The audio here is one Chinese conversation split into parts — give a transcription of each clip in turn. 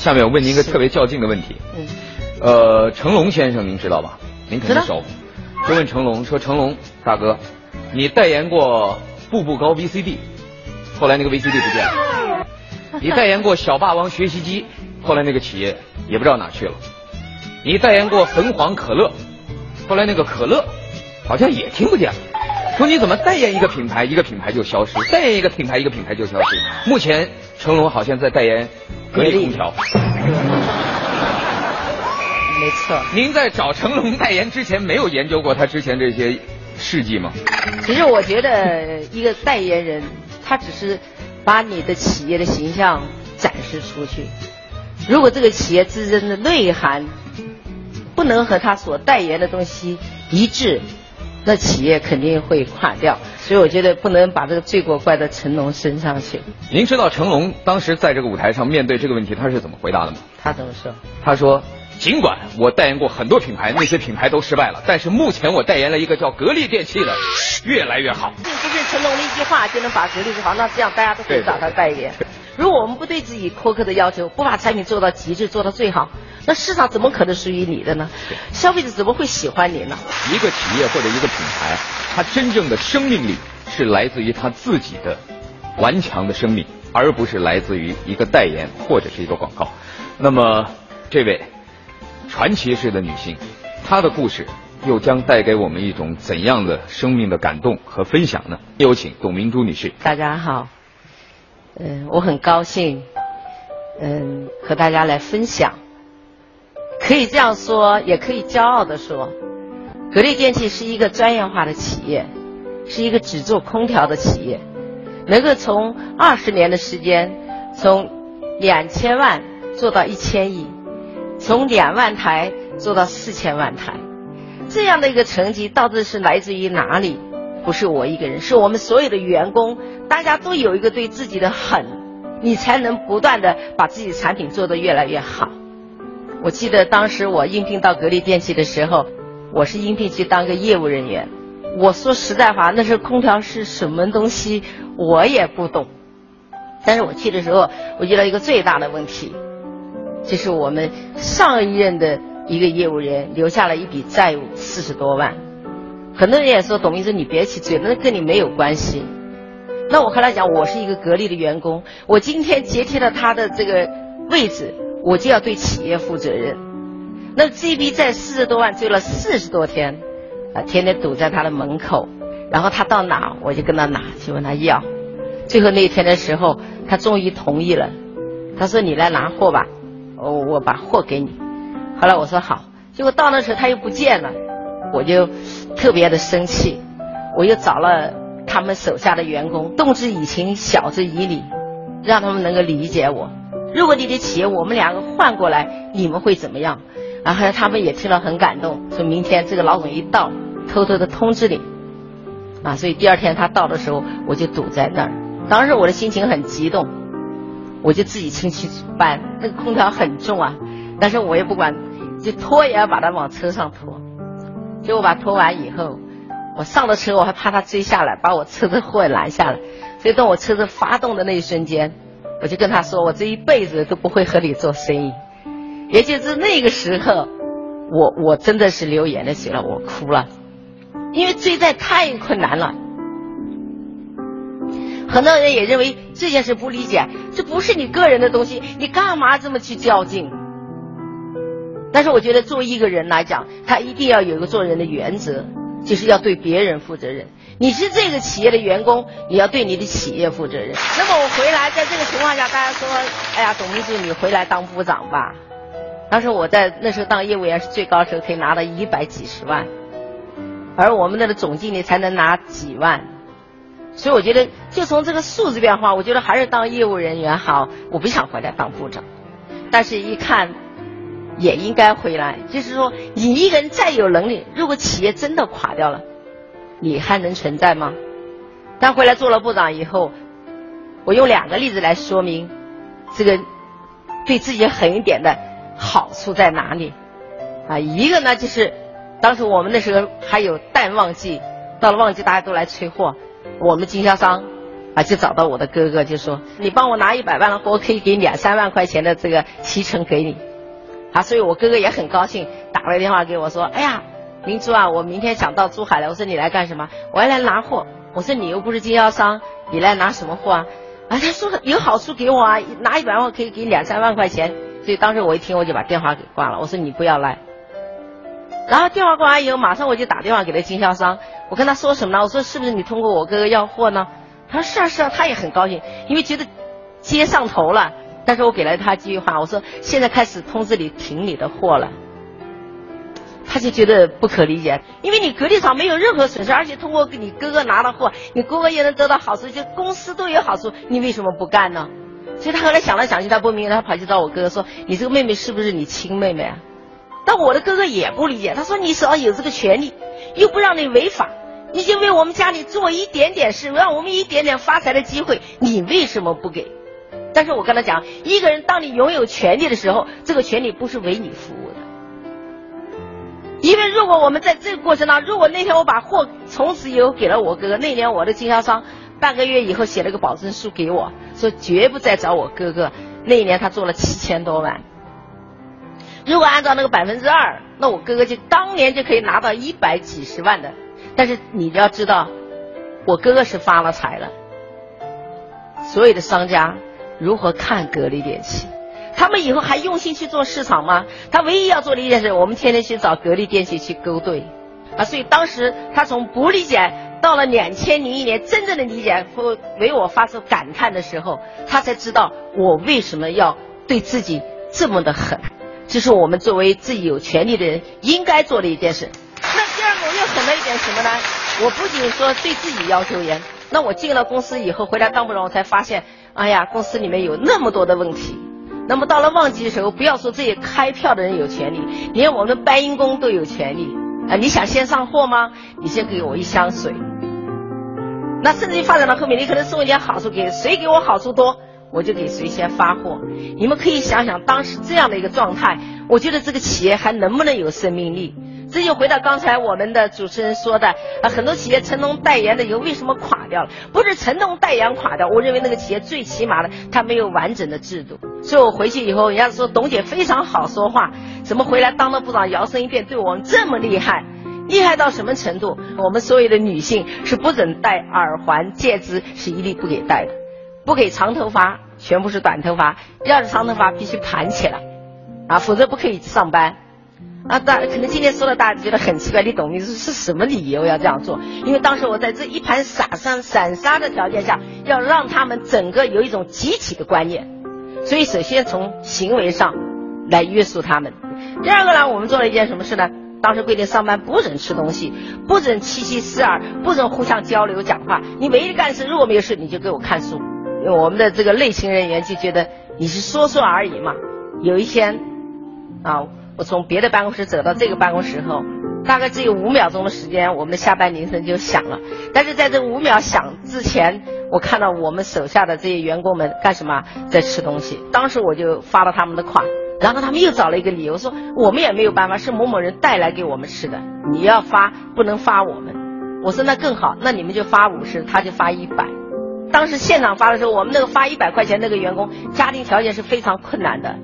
下面我问您一个特别较劲的问题。嗯，呃，成龙先生您知道吧？您肯定熟。就问成龙说：“成龙大哥，你代言过步步高 VCD，后来那个 VCD 不见了。你代言过小霸王学习机，后来那个企业也不知道哪去了。你代言过汾黄可乐，后来那个可乐好像也听不见了。说你怎么代言一个品牌，一个品牌就消失；代言一个品牌，一个品牌就消失。目前成龙好像在代言格力空调。没错。您在找成龙代言之前，没有研究过他之前这些事迹吗？其实我觉得一个代言人，他只是把你的企业的形象展示出去。如果这个企业自身的内涵不能和他所代言的东西一致，那企业肯定会垮掉。所以我觉得不能把这个罪过怪到成龙身上去。您知道成龙当时在这个舞台上面对这个问题，他是怎么回答的吗？他怎么说？他说：“尽管我代言过很多品牌，那些品牌都失败了，但是目前我代言了一个叫格力电器的，越来越好。不是成龙的一句话就能把格力做好，那这样大家都可以找他代言。如果我们不对自己苛刻的要求，不把产品做到极致，做到最好，那市场怎么可能属于你的呢？消费者怎么会喜欢你呢？一个企业或者一个品牌，它真正的生命力是来自于它自己的顽强的生命，而不是来自于一个代言或者是一个广告。那么，这位传奇式的女性，她的故事又将带给我们一种怎样的生命的感动和分享呢？有请董明珠女士。大家好，嗯、我很高兴，嗯、和大家来分享。可以这样说，也可以骄傲的说，格力电器是一个专业化的企业，是一个只做空调的企业，能够从二十年的时间，从两千万做到一千亿，从两万台做到四千万台，这样的一个成绩到底是来自于哪里？不是我一个人，是我们所有的员工，大家都有一个对自己的狠，你才能不断的把自己的产品做得越来越好。我记得当时我应聘到格力电器的时候，我是应聘去当个业务人员。我说实在话，那时候空调是什么东西，我也不懂。但是我去的时候，我遇到一个最大的问题，就是我们上一任的一个业务员留下了一笔债务四十多万。很多人也说董明珠你别去追，那跟你没有关系。那我和他讲，我是一个格力的员工，我今天接替了他的这个位置，我就要对企业负责任。那这笔债四十多万追了四十多天，啊，天天堵在他的门口，然后他到哪我就跟他拿去问他要。最后那天的时候，他终于同意了，他说你来拿货吧，我我把货给你。后来我说好，结果到那时候他又不见了，我就特别的生气，我又找了他们手下的员工，动之以情，晓之以理，让他们能够理解我。如果你的企业我们两个换过来，你们会怎么样？然后他们也听了很感动，说明天这个老总一到，偷偷的通知你。啊，所以第二天他到的时候，我就堵在那儿。当时我的心情很激动，我就自己进去搬，那个空调很重啊，但是我也不管，就拖也要把它往车上拖。结果把拖完以后，我上了车，我还怕他追下来，把我车子货拦下来。所以等我车子发动的那一瞬间，我就跟他说，我这一辈子都不会和你做生意。也就是那个时候，我我真的是流眼泪水了，我哭了，因为追债太困难了。很多人也认为这件事不理解，这不是你个人的东西，你干嘛这么去较劲？但是我觉得，作为一个人来讲，他一定要有一个做人的原则，就是要对别人负责任。你是这个企业的员工，你要对你的企业负责任。那么我回来，在这个情况下，大家说，哎呀，董明珠，你回来当部长吧。当时我在那时候当业务员是最高时候，可以拿到一百几十万，而我们那个总经理才能拿几万。所以我觉得，就从这个数字变化，我觉得还是当业务人员好。我不想回来当部长，但是一看，也应该回来。就是说，你一个人再有能力，如果企业真的垮掉了，你还能存在吗？但回来做了部长以后，我用两个例子来说明这个对自己狠一点的好处在哪里。啊，一个呢就是，当时我们那时候还有淡旺季，到了旺季大家都来催货。我们经销商啊，就找到我的哥哥，就说你帮我拿一百万的货，我可以给两三万块钱的这个提成给你。啊，所以我哥哥也很高兴，打了个电话给我说，哎呀，明珠啊，我明天想到珠海来。我说你来干什么？我要来拿货。我说你又不是经销商，你来拿什么货啊？啊，他说有好处给我啊，拿一百万可以给两三万块钱。所以当时我一听，我就把电话给挂了。我说你不要来。然后电话挂完以后，马上我就打电话给了经销商。我跟他说什么呢？我说是不是你通过我哥哥要货呢？他说是啊是啊，他也很高兴，因为觉得接上头了。但是我给了他一句话，我说现在开始通知你停你的货了。他就觉得不可理解，因为你格力厂没有任何损失，而且通过你哥哥拿的货，你哥哥也能得到好处，就公司都有好处，你为什么不干呢？所以他后来想来想去，他不明白，他跑去找我哥哥说：“你这个妹妹是不是你亲妹妹啊？”但我的哥哥也不理解，他说：“你手上有这个权利，又不让你违法，你就为我们家里做一点点事，让我们一点点发财的机会，你为什么不给？”但是我跟他讲，一个人当你拥有权利的时候，这个权利不是为你服务的。因为如果我们在这个过程当中，如果那天我把货从此以后给了我哥哥，那年我的经销商半个月以后写了个保证书给我，说绝不再找我哥哥。那一年他做了七千多万。如果按照那个百分之二，那我哥哥就当年就可以拿到一百几十万的。但是你要知道，我哥哥是发了财了。所有的商家如何看格力电器？他们以后还用心去做市场吗？他唯一要做的一件事，我们天天去找格力电器去勾兑，啊，所以当时他从不理解到了两千零一年真正的理解或为我发出感叹的时候，他才知道我为什么要对自己这么的狠。这是我们作为自己有权利的人应该做的一件事。那第二个我又狠了一点什么呢？我不仅说对自己要求严，那我进了公司以后回来当部长，我才发现，哎呀，公司里面有那么多的问题。那么到了旺季的时候，不要说这些开票的人有权利，连我们搬运工都有权利啊！你想先上货吗？你先给我一箱水。那甚至于发展到后面，你可能送一点好处给谁给我好处多，我就给谁先发货。你们可以想想当时这样的一个状态，我觉得这个企业还能不能有生命力？这就回到刚才我们的主持人说的啊，很多企业成龙代言的以后为什么垮掉了？不是成龙代言垮掉，我认为那个企业最起码的他没有完整的制度。所以我回去以后，人家说董姐非常好说话，怎么回来当了部长摇身一变对我们这么厉害？厉害到什么程度？我们所有的女性是不准戴耳环戒指，是一律不给戴的，不给长头发，全部是短头发，要是长头发必须盘起来，啊，否则不可以上班。啊，大可能今天说了，大家觉得很奇怪，你懂？你是是什么理由要这样做？因为当时我在这一盘散沙散沙的条件下，要让他们整个有一种集体的观念，所以首先从行为上来约束他们。第二个呢，我们做了一件什么事呢？当时规定上班不准吃东西，不准七七四二，不准互相交流讲话。你唯一干事，如果没有事，你就给我看书。因为我们的这个内勤人员就觉得你是说说而已嘛。有一天，啊。我从别的办公室走到这个办公室后，大概只有五秒钟的时间，我们的下班铃声就响了。但是在这五秒响之前，我看到我们手下的这些员工们干什么，在吃东西。当时我就发了他们的款，然后他们又找了一个理由说，我们也没有办法，是某某人带来给我们吃的，你要发不能发我们。我说那更好，那你们就发五十，他就发一百。当时现场发的时候，我们那个发一百块钱那个员工家庭条件是非常困难的，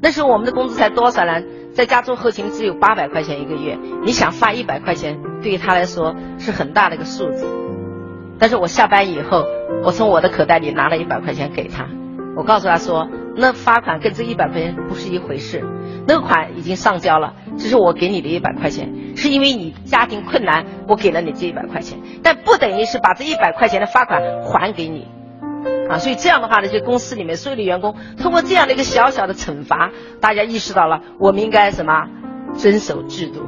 那时候我们的工资才多少呢？在家做后勤只有八百块钱一个月，你想发一百块钱，对于他来说是很大的一个数字。但是我下班以后，我从我的口袋里拿了一百块钱给他，我告诉他说，那发款跟这一百块钱不是一回事，那个款已经上交了，这是我给你的一百块钱，是因为你家庭困难，我给了你这一百块钱，但不等于是把这一百块钱的发款还给你。啊，所以这样的话呢，就公司里面所有的员工通过这样的一个小小的惩罚，大家意识到了我们应该什么遵守制度。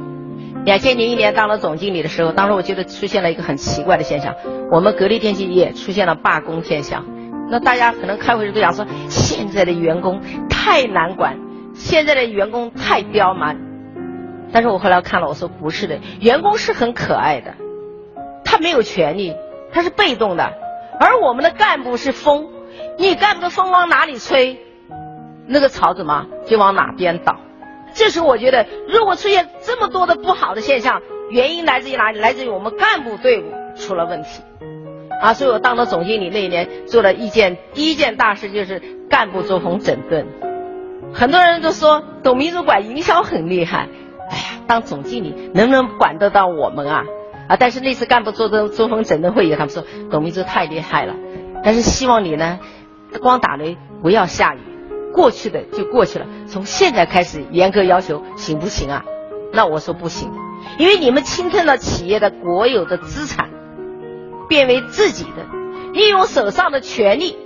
两千零一年当了总经理的时候，当时我觉得出现了一个很奇怪的现象，我们格力电器也出现了罢工现象。那大家可能开会时都讲说，现在的员工太难管，现在的员工太刁蛮。但是我后来看了，我说不是的，员工是很可爱的，他没有权利，他是被动的。而我们的干部是风，你干部的风往哪里吹，那个草怎么就往哪边倒。这时我觉得，如果出现这么多的不好的现象，原因来自于哪里？来自于我们干部队伍出了问题。啊，所以我当了总经理那一年，做了一件第一件大事就是干部作风整顿。很多人都说董明珠管营销很厉害，哎呀，当总经理能不能管得到我们啊？啊，但是那次干部作风作风整顿会议，他们说董明珠太厉害了，但是希望你呢，光打雷不要下雨，过去的就过去了，从现在开始严格要求，行不行啊？那我说不行，因为你们侵吞了企业的国有的资产。变为自己的，利用手上的权力，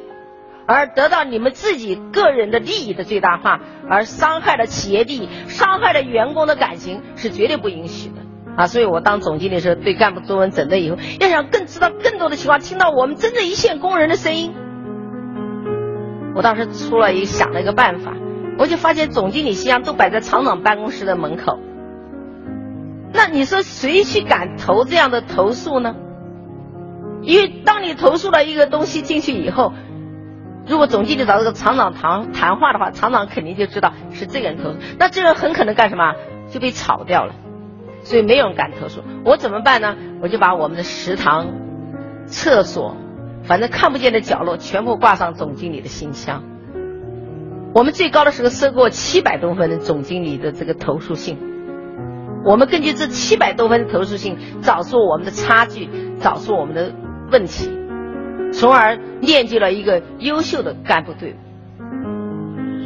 而得到你们自己个人的利益的最大化，而伤害了企业利益，伤害了员工的感情，是绝对不允许的啊！所以我当总经理的时候，对干部作文整顿以后，要想更知道更多的情况，听到我们真正一线工人的声音，我当时出了一想了一个办法，我就发现总经理信箱都摆在厂长办公室的门口，那你说谁去敢投这样的投诉呢？因为当你投诉了一个东西进去以后，如果总经理找这个厂长谈谈话的话，厂长肯定就知道是这个人投诉，那这个人很可能干什么就被炒掉了，所以没有人敢投诉。我怎么办呢？我就把我们的食堂、厕所，反正看不见的角落全部挂上总经理的信箱。我们最高的时候收过七百多份的总经理的这个投诉信，我们根据这七百多份投诉信找出我们的差距，找出我们的。问题，从而练就了一个优秀的干部队伍。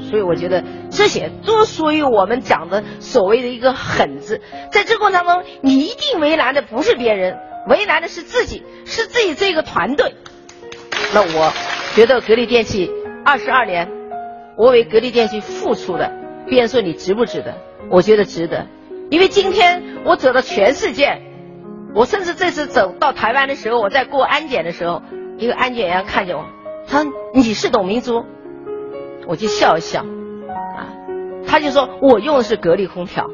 所以我觉得这些都属于我们讲的所谓的一个狠字。在这过程当中，你一定为难的不是别人，为难的是自己，是自己这个团队。那我觉得格力电器二十二年，我为格力电器付出的，别人说你值不值得？我觉得值得，因为今天我走到全世界。我甚至这次走到台湾的时候，我在过安检的时候，一个安检员看见我，他说你是董明珠，我就笑一笑，啊，他就说我用的是格力空调，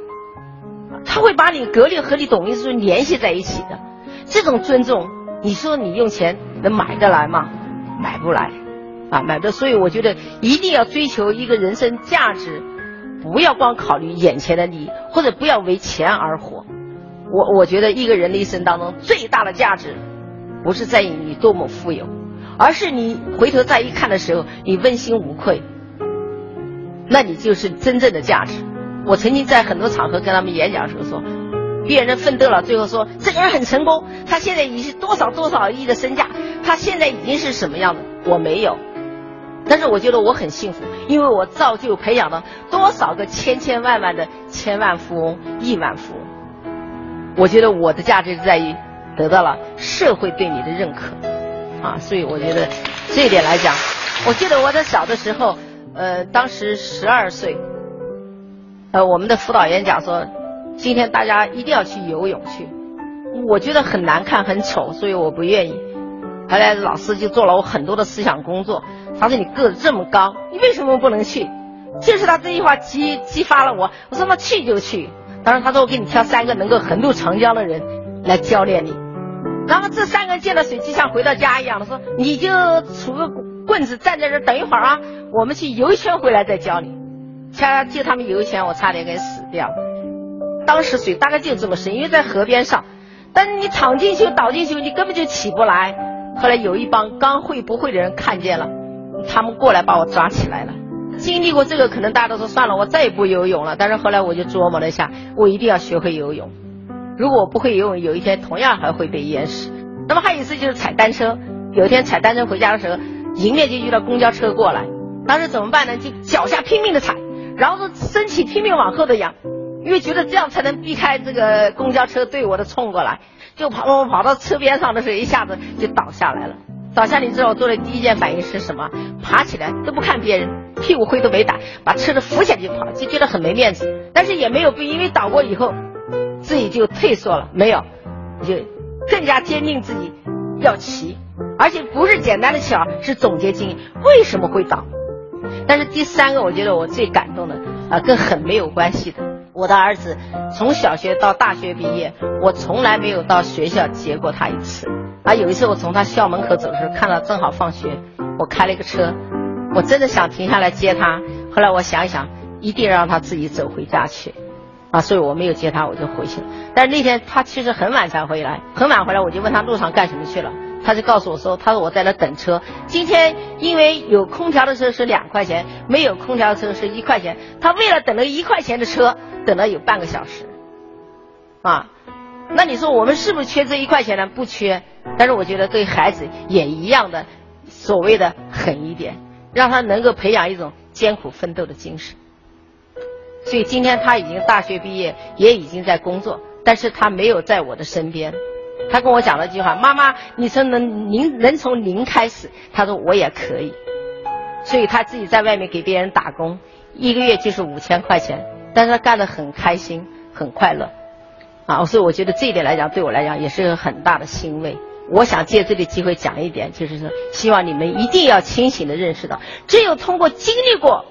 他会把你格力和你董明珠联系在一起的，这种尊重，你说你用钱能买得来吗？买不来，啊，买的，所以我觉得一定要追求一个人生价值，不要光考虑眼前的利益，或者不要为钱而活。我我觉得一个人的一生当中最大的价值，不是在于你多么富有，而是你回头再一看的时候，你问心无愧，那你就是真正的价值。我曾经在很多场合跟他们演讲的时候说，别人奋斗了，最后说这个人很成功，他现在已是多少多少亿的身价，他现在已经是什么样的？我没有，但是我觉得我很幸福，因为我造就培养了多少个千千万万的千万富翁、亿万富翁。我觉得我的价值在于得到了社会对你的认可，啊，所以我觉得这一点来讲，我记得我在小的时候，呃，当时十二岁，呃，我们的辅导员讲说，今天大家一定要去游泳去，我觉得很难看很丑，所以我不愿意。后来老师就做了我很多的思想工作，他说你个子这么高，你为什么不能去？就是他这句话激激发了我，我说那去就去。当时他说我给你挑三个能够横渡长江的人来教练你，然后这三个人见了水就像回到家一样的说你就杵个棍子站在这等一会儿啊，我们去游一圈回来再教你。恰恰就他们游一圈，我差点给死掉。当时水大概就这么深，因为在河边上，但是你躺进去倒进去，你根本就起不来。后来有一帮刚会不会的人看见了，他们过来把我抓起来了。经历过这个，可能大家都说算了，我再也不游泳了。但是后来我就琢磨了一下，我一定要学会游泳。如果我不会游泳，有一天同样还会被淹死。那么还有一次就是踩单车，有一天踩单车回家的时候，迎面就遇到公交车过来，当时怎么办呢？就脚下拼命的踩，然后身体拼命往后的仰，因为觉得这样才能避开这个公交车对我的冲过来。就跑跑跑到车边上的时候，一下子就倒下来了。倒下，你知道我做的第一件反应是什么？爬起来都不看别人。屁股灰都没打，把车子扶起来就跑，就觉得很没面子。但是也没有被因为倒过以后，自己就退缩了，没有，就更加坚定自己要骑，而且不是简单的骑，是总结经验，为什么会倒？但是第三个，我觉得我最感动的啊，跟狠没有关系的。我的儿子从小学到大学毕业，我从来没有到学校接过他一次。啊，有一次我从他校门口走的时候，看到正好放学，我开了一个车。我真的想停下来接他，后来我想一想，一定让他自己走回家去，啊，所以我没有接他，我就回去了。但是那天他其实很晚才回来，很晚回来，我就问他路上干什么去了，他就告诉我说，他说我在那等车，今天因为有空调的车是两块钱，没有空调的车是一块钱，他为了等了一块钱的车，等了有半个小时，啊，那你说我们是不是缺这一块钱呢？不缺，但是我觉得对孩子也一样的，所谓的狠一点，让他能够培养一种艰苦奋斗的精神。所以今天他已经大学毕业，也已经在工作，但是他没有在我的身边。他跟我讲了一句话：“妈妈，你从能您能从零开始。”他说我也可以。所以他自己在外面给别人打工，一个月就是五千块钱，但是他干得很开心，很快乐。啊，所以我觉得这一点来讲，对我来讲也是很大的欣慰。我想借这个机会讲一点，就是说，希望你们一定要清醒的认识到，只有通过经历过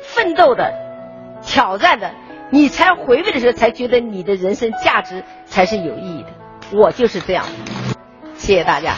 奋斗的。挑战的，你才回味的时候，才觉得你的人生价值才是有意义的。我就是这样，谢谢大家。